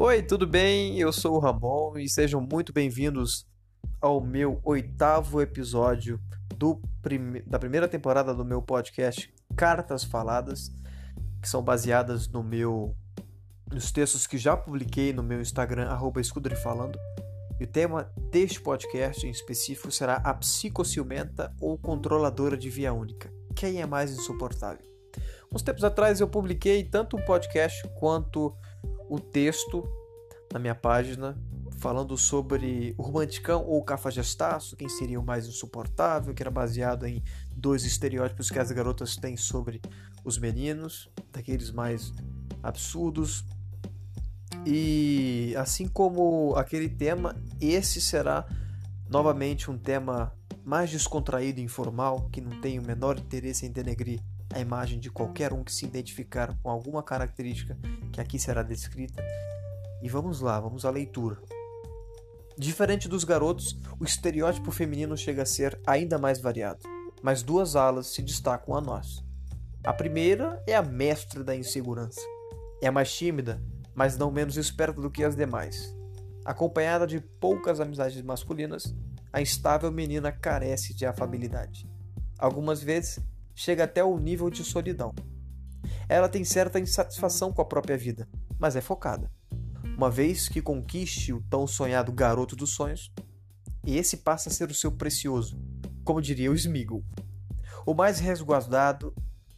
Oi, tudo bem? Eu sou o Ramon e sejam muito bem-vindos ao meu oitavo episódio prime... da primeira temporada do meu podcast Cartas Faladas, que são baseadas no meu nos textos que já publiquei no meu Instagram @escuderifalando. E o tema deste podcast em específico será a psicociumenta ou controladora de via única. Quem é mais insuportável? Uns tempos atrás eu publiquei tanto o podcast quanto o texto na minha página falando sobre o romanticão ou o cafajestaço, quem seria o mais insuportável, que era baseado em dois estereótipos que as garotas têm sobre os meninos, daqueles mais absurdos. E assim como aquele tema, esse será novamente um tema mais descontraído e informal, que não tem o menor interesse em denegrir a imagem de qualquer um que se identificar com alguma característica que aqui será descrita. E vamos lá, vamos à leitura. Diferente dos garotos, o estereótipo feminino chega a ser ainda mais variado, mas duas alas se destacam a nós. A primeira é a mestra da insegurança. É a mais tímida, mas não menos esperta do que as demais. Acompanhada de poucas amizades masculinas, a instável menina carece de afabilidade. Algumas vezes chega até o nível de solidão. Ela tem certa insatisfação com a própria vida, mas é focada. Uma vez que conquiste o tão sonhado garoto dos sonhos, esse passa a ser o seu precioso, como diria o Smiggle. O mais resguardado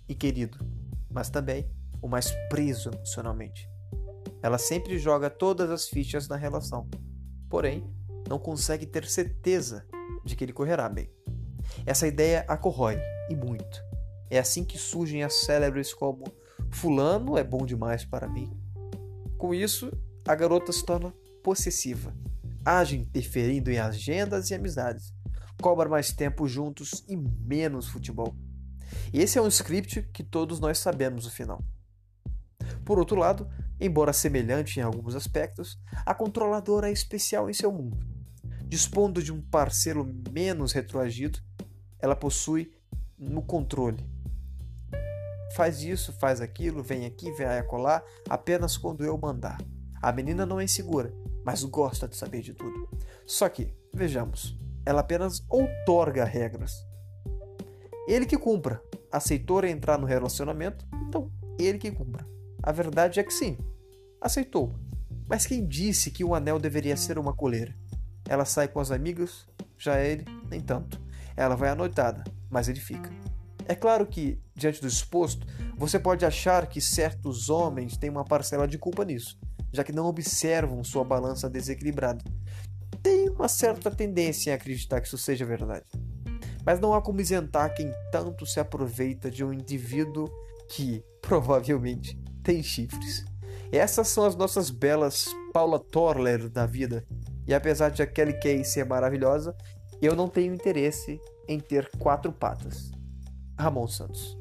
e querido, mas também o mais preso emocionalmente. Ela sempre joga todas as fichas na relação, porém, não consegue ter certeza de que ele correrá bem. Essa ideia a corrói, e muito. É assim que surgem as célebres como Fulano é bom demais para mim. Com isso, a garota se torna possessiva, age interferindo em agendas e amizades, cobra mais tempo juntos e menos futebol. Esse é um script que todos nós sabemos o final. Por outro lado, embora semelhante em alguns aspectos, a controladora é especial em seu mundo. Dispondo de um parceiro menos retroagido, ela possui no controle faz isso, faz aquilo, vem aqui, vem acolá, apenas quando eu mandar. A menina não é insegura, mas gosta de saber de tudo. Só que, vejamos, ela apenas outorga regras. Ele que cumpra. Aceitou entrar no relacionamento, então ele que cumpra. A verdade é que sim, aceitou. Mas quem disse que o anel deveria ser uma coleira? Ela sai com as amigas, já ele, nem tanto. Ela vai à noitada, mas ele fica. É claro que, diante do exposto, você pode achar que certos homens têm uma parcela de culpa nisso, já que não observam sua balança desequilibrada. Tem uma certa tendência em acreditar que isso seja verdade. Mas não há como isentar quem tanto se aproveita de um indivíduo que, provavelmente, tem chifres. Essas são as nossas belas Paula Torler da vida. E apesar de a Kelly Kay ser maravilhosa, eu não tenho interesse em ter quatro patas. Ramon Santos.